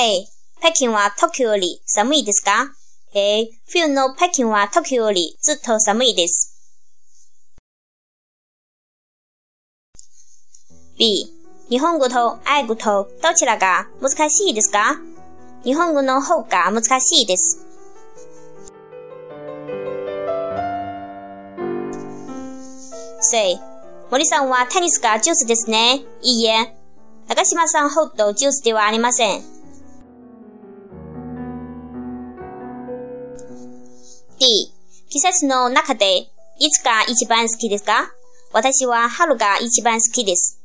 A、北京は東京より寒いですか ?A、冬の北京は東京よりずっと寒いです。B、日本語と英語とどちらが難しいですか日本語の方が難しいです。C、森さんはテニスが上手ですね。いいえ。高島さんほど上手ではありません。D、季節の中でいつが一番好きですか？私は春が一番好きです。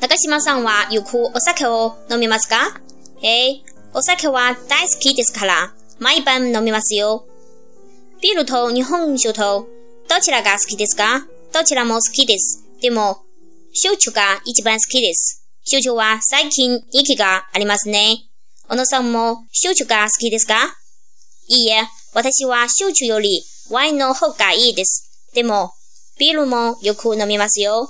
高島さんはよくお酒を飲みますか？ええ、お酒は大好きですから、毎晩飲みますよ。ビールと日本酒と、どちらが好きですか？どちらも好きです。でも、焼酎が一番好きです。焼酎は最近人気がありますね。小野さんも焼酎が好きですか？いいえ、私は焼酎よりワインの方がいいです。でも、ビールもよく飲みますよ。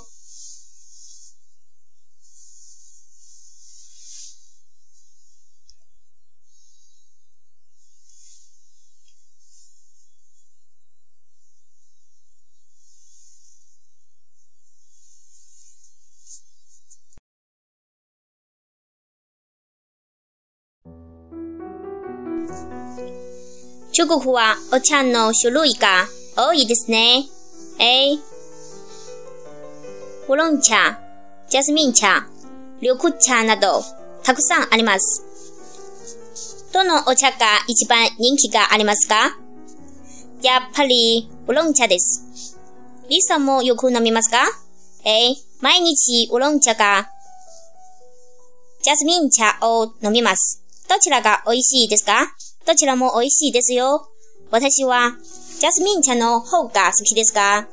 中国はお茶の種類が多いですね。A、ウロン茶、ジャスミン茶、緑茶など、たくさんあります。どのお茶が一番人気がありますか？やっぱり、ウロン茶です。リサもよく飲みますか？え毎日ウロン茶か、ジャスミン茶を飲みます。どちらが美味しいですか？どちらも美味しいですよ。私は、ジャスミン茶の方が好きですが、